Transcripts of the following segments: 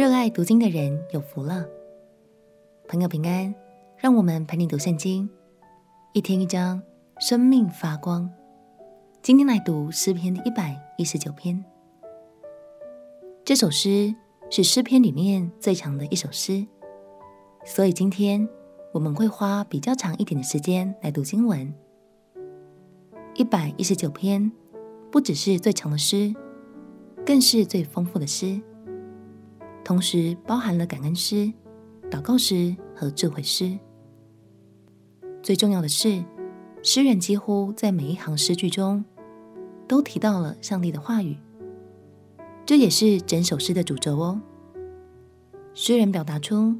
热爱读经的人有福了。朋友平安，让我们陪你读圣经，一天一章，生命发光。今天来读诗篇一百一十九篇。这首诗是诗篇里面最长的一首诗，所以今天我们会花比较长一点的时间来读经文。一百一十九篇不只是最长的诗，更是最丰富的诗。同时包含了感恩诗、祷告诗和智慧诗。最重要的是，诗人几乎在每一行诗句中都提到了上帝的话语，这也是整首诗的主轴哦。诗人表达出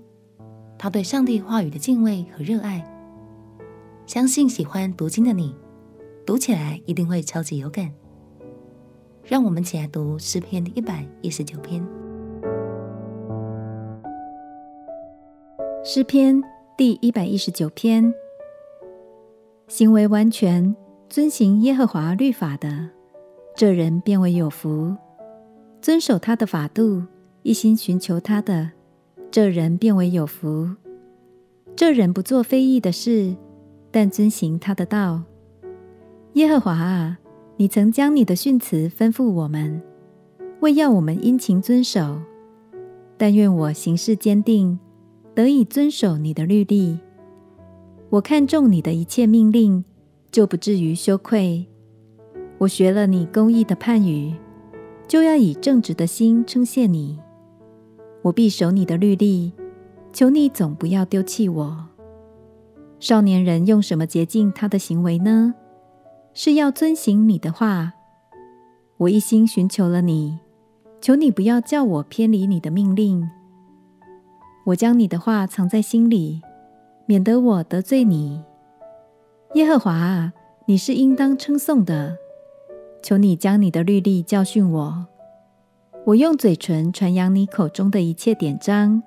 他对上帝话语的敬畏和热爱，相信喜欢读经的你，读起来一定会超级有感。让我们一起来读诗篇一百一十九篇。诗篇第一百一十九篇：行为完全、遵行耶和华律法的，这人便为有福；遵守他的法度，一心寻求他的，这人便为有福。这人不做非义的事，但遵行他的道。耶和华啊，你曾将你的训词吩咐我们，为要我们殷勤遵守。但愿我行事坚定。得以遵守你的律例，我看重你的一切命令，就不至于羞愧。我学了你公义的判语，就要以正直的心称谢你。我必守你的律例，求你总不要丢弃我。少年人用什么洁净他的行为呢？是要遵行你的话。我一心寻求了你，求你不要叫我偏离你的命令。我将你的话藏在心里，免得我得罪你。耶和华啊，你是应当称颂的。求你将你的律例教训我。我用嘴唇传扬你口中的一切典章。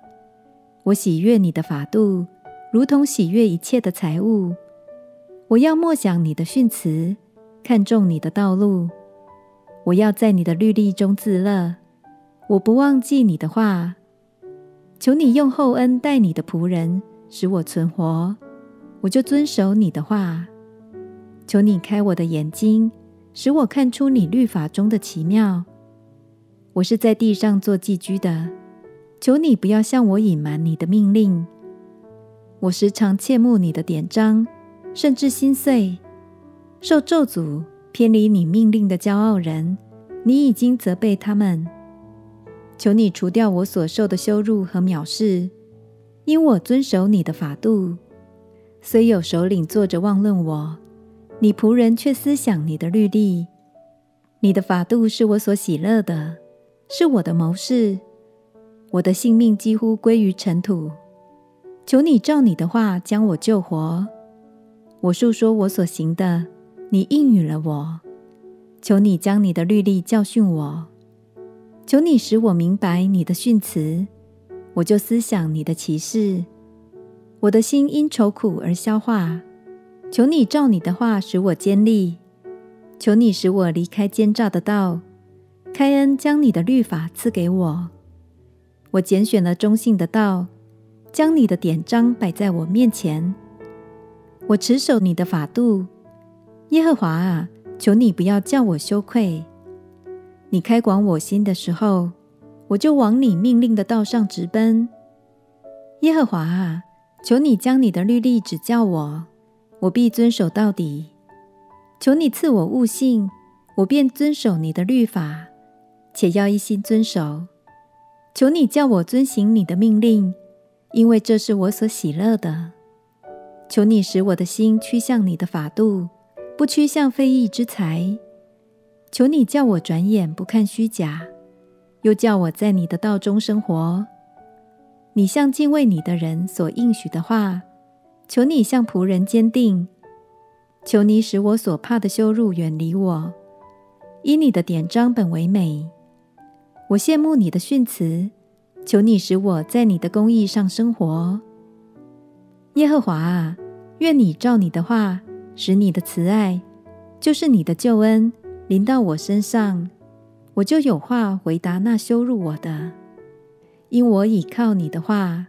我喜悦你的法度，如同喜悦一切的财物。我要默想你的训词，看重你的道路。我要在你的律例中自乐。我不忘记你的话。求你用厚恩待你的仆人，使我存活，我就遵守你的话。求你开我的眼睛，使我看出你律法中的奇妙。我是在地上做寄居的，求你不要向我隐瞒你的命令。我时常切慕你的典章，甚至心碎。受咒诅、偏离你命令的骄傲人，你已经责备他们。求你除掉我所受的羞辱和藐视，因我遵守你的法度。虽有首领坐着妄论我，你仆人却思想你的律例。你的法度是我所喜乐的，是我的谋士。我的性命几乎归于尘土。求你照你的话将我救活。我述说我所行的，你应允了我。求你将你的律例教训我。求你使我明白你的训词，我就思想你的奇事。我的心因愁苦而消化。求你照你的话使我坚立。求你使我离开奸诈的道，开恩将你的律法赐给我。我拣选了忠信的道，将你的典章摆在我面前。我持守你的法度，耶和华啊，求你不要叫我羞愧。你开广我心的时候，我就往你命令的道上直奔。耶和华啊，求你将你的律例指教我，我必遵守到底。求你赐我悟性，我便遵守你的律法，且要一心遵守。求你叫我遵行你的命令，因为这是我所喜乐的。求你使我的心趋向你的法度，不趋向非义之财。求你叫我转眼不看虚假，又叫我在你的道中生活。你向敬畏你的人所应许的话，求你向仆人坚定。求你使我所怕的羞辱远离我，以你的典章本为美。我羡慕你的训词，求你使我在你的公义上生活。耶和华啊，愿你照你的话，使你的慈爱，就是你的救恩。临到我身上，我就有话回答那羞辱我的，因我倚靠你的话。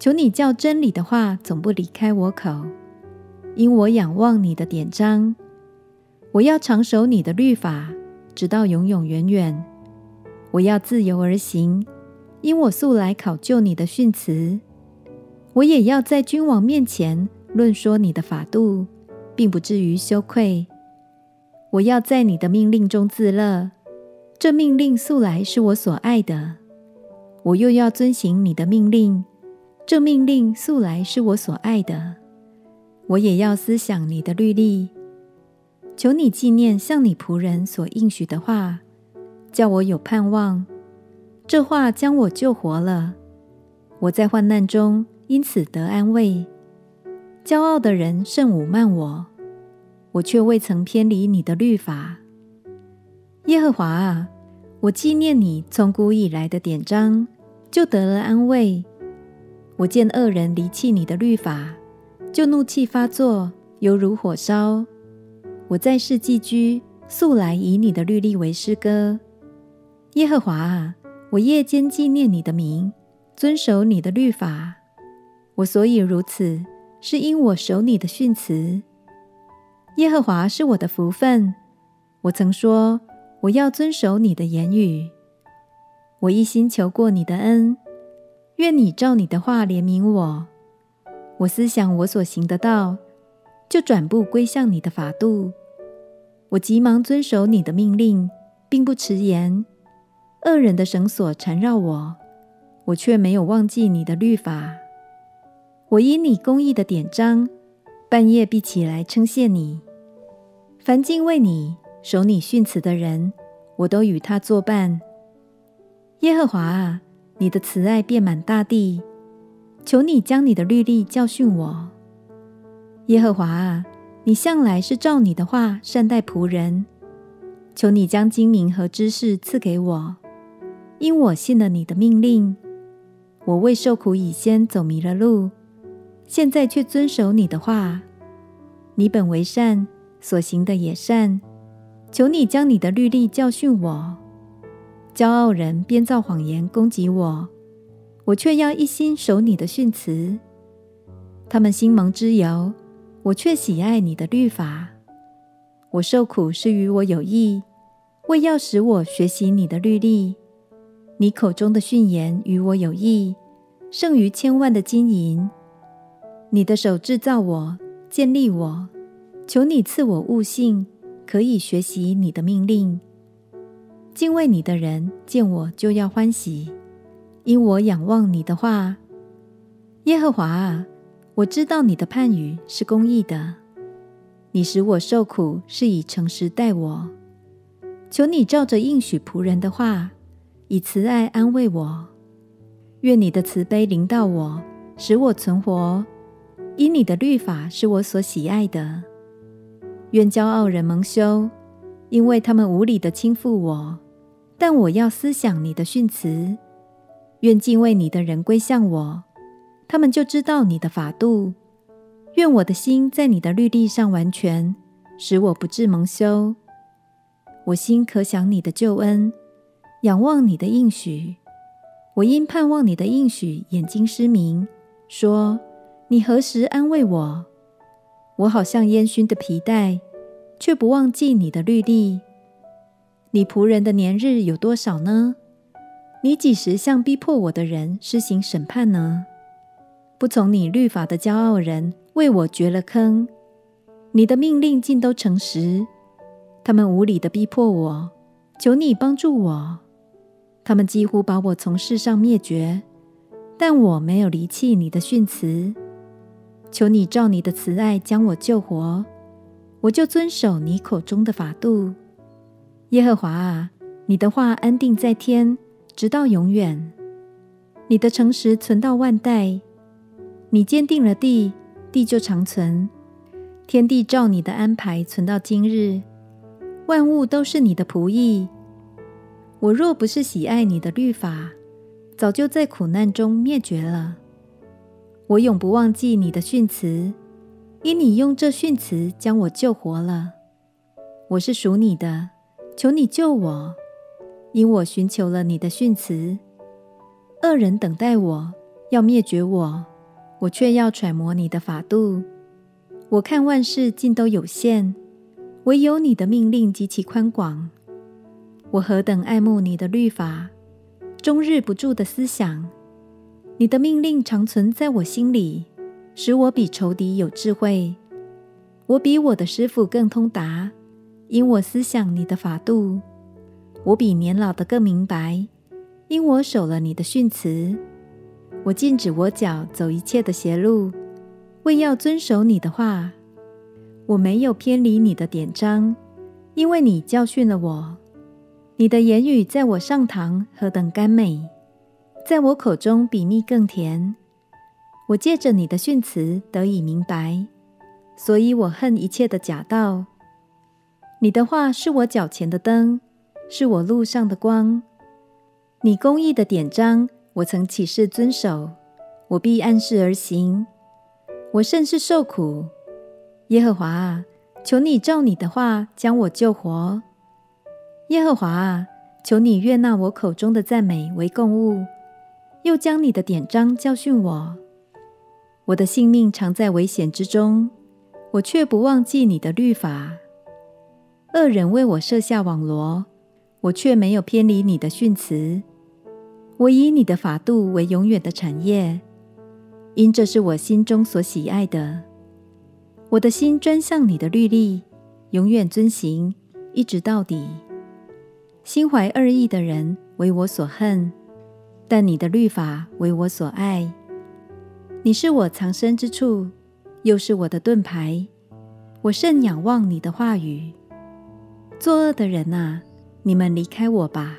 求你叫真理的话总不离开我口，因我仰望你的典章。我要常守你的律法，直到永永远远。我要自由而行，因我素来考究你的训词。我也要在君王面前论说你的法度，并不至于羞愧。我要在你的命令中自乐，这命令素来是我所爱的。我又要遵行你的命令。这命令素来是我所爱的，我也要思想你的律例。求你纪念向你仆人所应许的话，叫我有盼望。这话将我救活了，我在患难中因此得安慰。骄傲的人甚侮慢我，我却未曾偏离你的律法。耶和华啊，我纪念你从古以来的典章，就得了安慰。我见恶人离弃你的律法，就怒气发作，犹如火烧。我在世寄居，素来以你的律例为诗歌。耶和华啊，我夜间纪念你的名，遵守你的律法。我所以如此，是因我守你的训词。耶和华是我的福分。我曾说，我要遵守你的言语。我一心求过你的恩。愿你照你的话怜悯我。我思想我所行的道，就转步归向你的法度。我急忙遵守你的命令，并不迟延。恶人的绳索缠绕我，我却没有忘记你的律法。我因你公义的典章，半夜必起来称谢你。凡敬畏你、守你训词的人，我都与他作伴。耶和华啊！你的慈爱遍满大地，求你将你的律例教训我。耶和华啊，你向来是照你的话善待仆人，求你将精明和知识赐给我，因我信了你的命令。我为受苦以先走迷了路，现在却遵守你的话。你本为善，所行的也善，求你将你的律例教训我。骄傲人编造谎言攻击我，我却要一心守你的训词。他们心蒙脂油，我却喜爱你的律法。我受苦是与我有益，为要使我学习你的律例。你口中的训言与我有益，胜于千万的金银。你的手制造我，建立我，求你赐我悟性，可以学习你的命令。敬畏你的人见我就要欢喜，因我仰望你的话。耶和华啊，我知道你的判语是公义的，你使我受苦是以诚实待我。求你照着应许仆人的话，以慈爱安慰我。愿你的慈悲临到我，使我存活，因你的律法是我所喜爱的。愿骄傲人蒙羞，因为他们无理地倾覆我。但我要思想你的训词，愿敬畏你的人归向我，他们就知道你的法度。愿我的心在你的律例上完全，使我不致蒙羞。我心可想你的救恩，仰望你的应许。我因盼望你的应许，眼睛失明，说：你何时安慰我？我好像烟熏的皮带，却不忘记你的律例。你仆人的年日有多少呢？你几时向逼迫我的人施行审判呢？不从你律法的骄傲人为我掘了坑。你的命令尽都诚实，他们无理的逼迫我，求你帮助我。他们几乎把我从世上灭绝，但我没有离弃你的训词。求你照你的慈爱将我救活，我就遵守你口中的法度。耶和华啊，你的话安定在天，直到永远；你的诚实存到万代。你坚定了地，地就长存。天地照你的安排存到今日，万物都是你的仆役。我若不是喜爱你的律法，早就在苦难中灭绝了。我永不忘记你的训词，因你用这训词将我救活了。我是属你的。求你救我，因我寻求了你的训词。恶人等待我，要灭绝我，我却要揣摩你的法度。我看万事尽都有限，唯有你的命令极其宽广。我何等爱慕你的律法，终日不住的思想。你的命令常存在我心里，使我比仇敌有智慧。我比我的师傅更通达，因我思想你的法度。我比年老的更明白，因我守了你的训词。我禁止我脚走一切的邪路，为要遵守你的话。我没有偏离你的典章，因为你教训了我。你的言语在我上膛何等甘美，在我口中比蜜更甜。我借着你的训词得以明白。所以我恨一切的假道。你的话是我脚前的灯，是我路上的光。你公义的典章，我曾起誓遵守，我必按时而行。我甚是受苦，耶和华啊，求你照你的话将我救活。耶和华啊，求你悦纳我口中的赞美为供物，又将你的典章教训我。我的性命常在危险之中。我却不忘记你的律法。恶人为我设下网罗，我却没有偏离你的训词。我以你的法度为永远的产业，因这是我心中所喜爱的。我的心专向你的律例，永远遵行，一直到底。心怀二意的人为我所恨，但你的律法为我所爱。你是我藏身之处。又是我的盾牌，我甚仰望你的话语。作恶的人啊，你们离开我吧，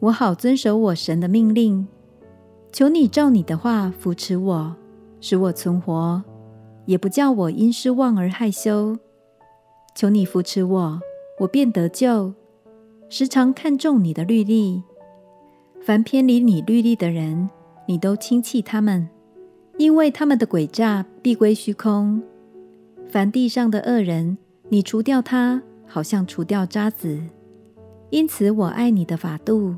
我好遵守我神的命令。求你照你的话扶持我，使我存活，也不叫我因失望而害羞。求你扶持我，我便得救。时常看重你的律例，凡偏离你律例的人，你都轻弃他们。因为他们的诡诈必归虚空。凡地上的恶人，你除掉他，好像除掉渣滓。因此，我爱你的法度。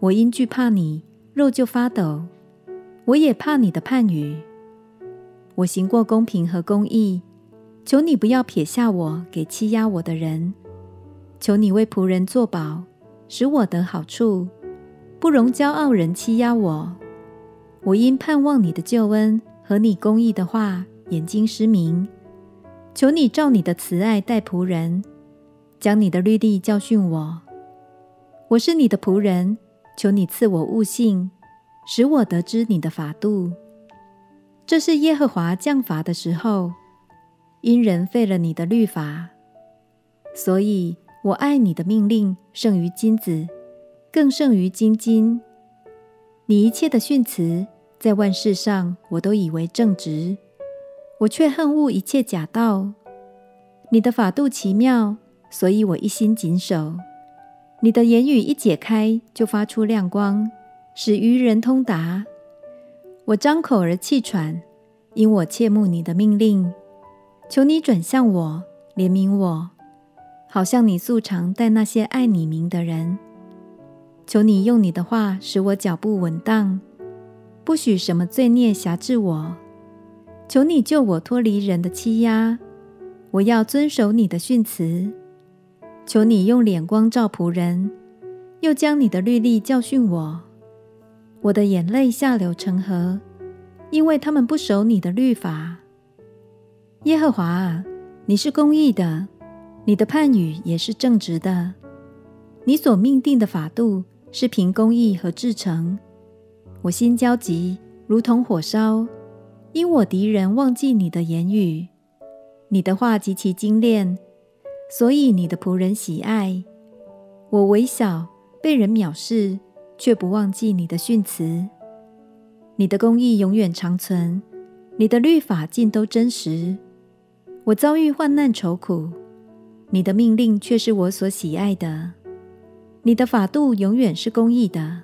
我因惧怕你，肉就发抖。我也怕你的判语。我行过公平和公义，求你不要撇下我给欺压我的人。求你为仆人作保，使我得好处，不容骄傲人欺压我。我因盼望你的救恩和你公义的话，眼睛失明。求你照你的慈爱待仆人，将你的律例教训我。我是你的仆人，求你赐我悟性，使我得知你的法度。这是耶和华降罚的时候，因人废了你的律法。所以我爱你的命令胜于金子，更胜于金金。你一切的训词。在万事上，我都以为正直，我却恨恶一切假道。你的法度奇妙，所以我一心谨守。你的言语一解开，就发出亮光，使愚人通达。我张口而气喘，因我切慕你的命令。求你转向我，怜悯我，好像你素常待那些爱你名的人。求你用你的话使我脚步稳当。不许什么罪孽辖制我，求你救我脱离人的欺压。我要遵守你的训词。求你用脸光照仆人，又将你的律例教训我。我的眼泪下流成河，因为他们不守你的律法。耶和华啊，你是公义的，你的判语也是正直的。你所命定的法度是凭公义和至诚。我心焦急，如同火烧，因我敌人忘记你的言语。你的话极其精炼，所以你的仆人喜爱。我微小，被人藐视，却不忘记你的训词。你的公义永远长存，你的律法尽都真实。我遭遇患难愁苦，你的命令却是我所喜爱的。你的法度永远是公义的。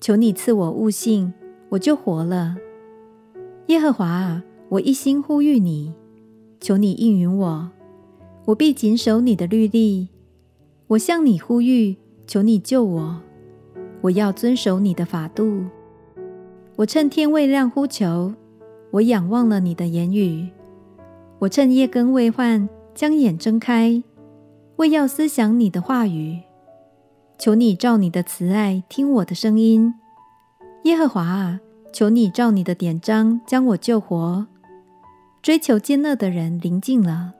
求你赐我悟性，我就活了。耶和华啊，我一心呼吁你，求你应允我，我必谨守你的律例。我向你呼吁，求你救我。我要遵守你的法度。我趁天未亮呼求，我仰望了你的言语。我趁夜更未换，将眼睁开，为要思想你的话语。求你照你的慈爱听我的声音，耶和华啊，求你照你的典章将我救活。追求奸恶的人临近了，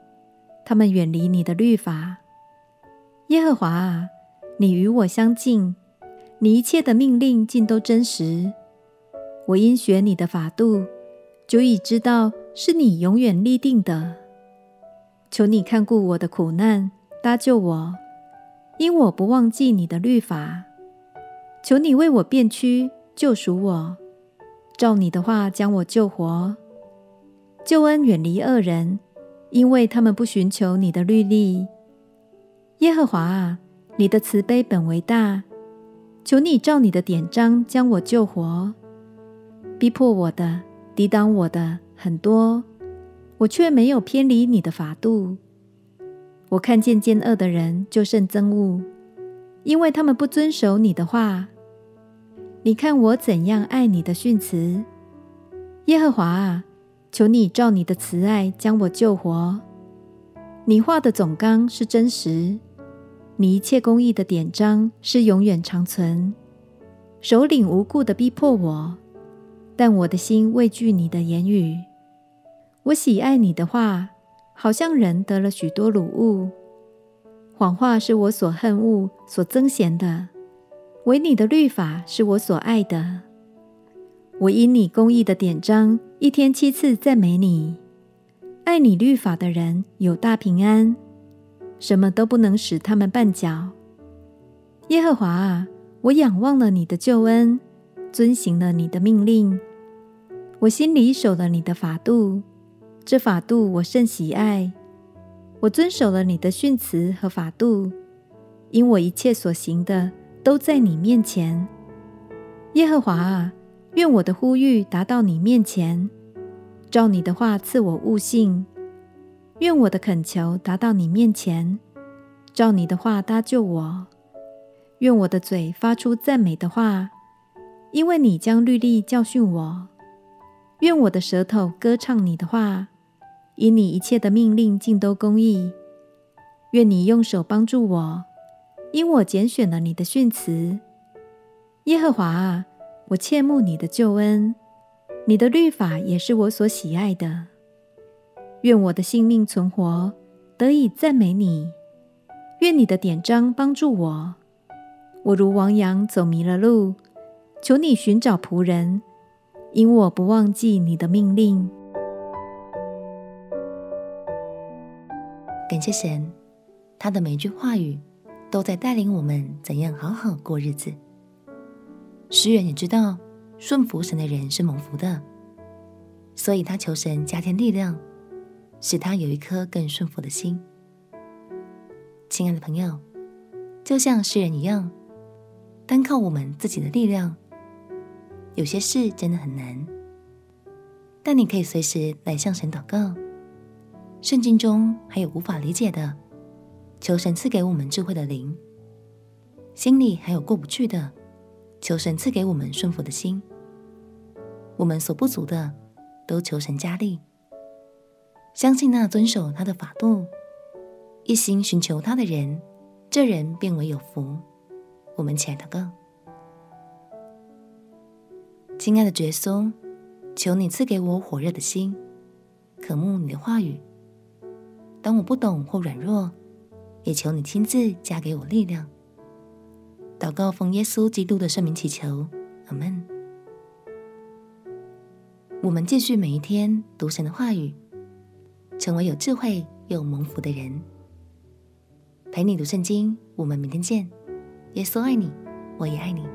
他们远离你的律法。耶和华啊，你与我相近，你一切的命令尽都真实。我因学你的法度，久已知道是你永远立定的。求你看顾我的苦难，搭救我，因我不忘记你的律法。求你为我辨屈，救赎我，照你的话将我救活。救恩远离恶人，因为他们不寻求你的律例。耶和华啊，你的慈悲本为大，求你照你的典章将我救活。逼迫我的、抵挡我的很多，我却没有偏离你的法度。我看见奸恶的人就甚憎恶，因为他们不遵守你的话。你看我怎样爱你的训词，耶和华啊！求你照你的慈爱将我救活。你话的总纲是真实，你一切公义的典章是永远长存。首领无故的逼迫我，但我的心畏惧你的言语。我喜爱你的话，好像人得了许多掳物。谎话是我所恨恶、所憎嫌的，唯你的律法是我所爱的。我因你公义的典章，一天七次赞美你。爱你律法的人有大平安，什么都不能使他们绊脚。耶和华啊，我仰望了你的救恩，遵行了你的命令。我心里守了你的法度，这法度我甚喜爱。我遵守了你的训词和法度，因我一切所行的都在你面前。耶和华啊。愿我的呼吁达到你面前，照你的话赐我悟性；愿我的恳求达到你面前，照你的话搭救我；愿我的嘴发出赞美的话，因为你将律例教训我；愿我的舌头歌唱你的话，因你一切的命令尽都公义；愿你用手帮助我，因我拣选了你的训词。耶和华啊！我切慕你的救恩，你的律法也是我所喜爱的。愿我的性命存活，得以赞美你。愿你的典章帮助我。我如亡羊走迷了路，求你寻找仆人，因我不忘记你的命令。感谢神，他的每一句话语都在带领我们怎样好好过日子。诗人也知道，顺服神的人是蒙福的，所以他求神加添力量，使他有一颗更顺服的心。亲爱的朋友，就像诗人一样，单靠我们自己的力量，有些事真的很难。但你可以随时来向神祷告。圣经中还有无法理解的，求神赐给我们智慧的灵；心里还有过不去的。求神赐给我们顺服的心，我们所不足的，都求神加力。相信那遵守他的法度、一心寻求他的人，这人便为有福。我们起来祷告，亲爱的耶稣，求你赐给我火热的心，渴慕你的话语。当我不懂或软弱，也求你亲自加给我力量。祷告奉耶稣基督的圣名祈求，阿门。我们继续每一天读神的话语，成为有智慧又蒙福的人。陪你读圣经，我们明天见。耶稣爱你，我也爱你。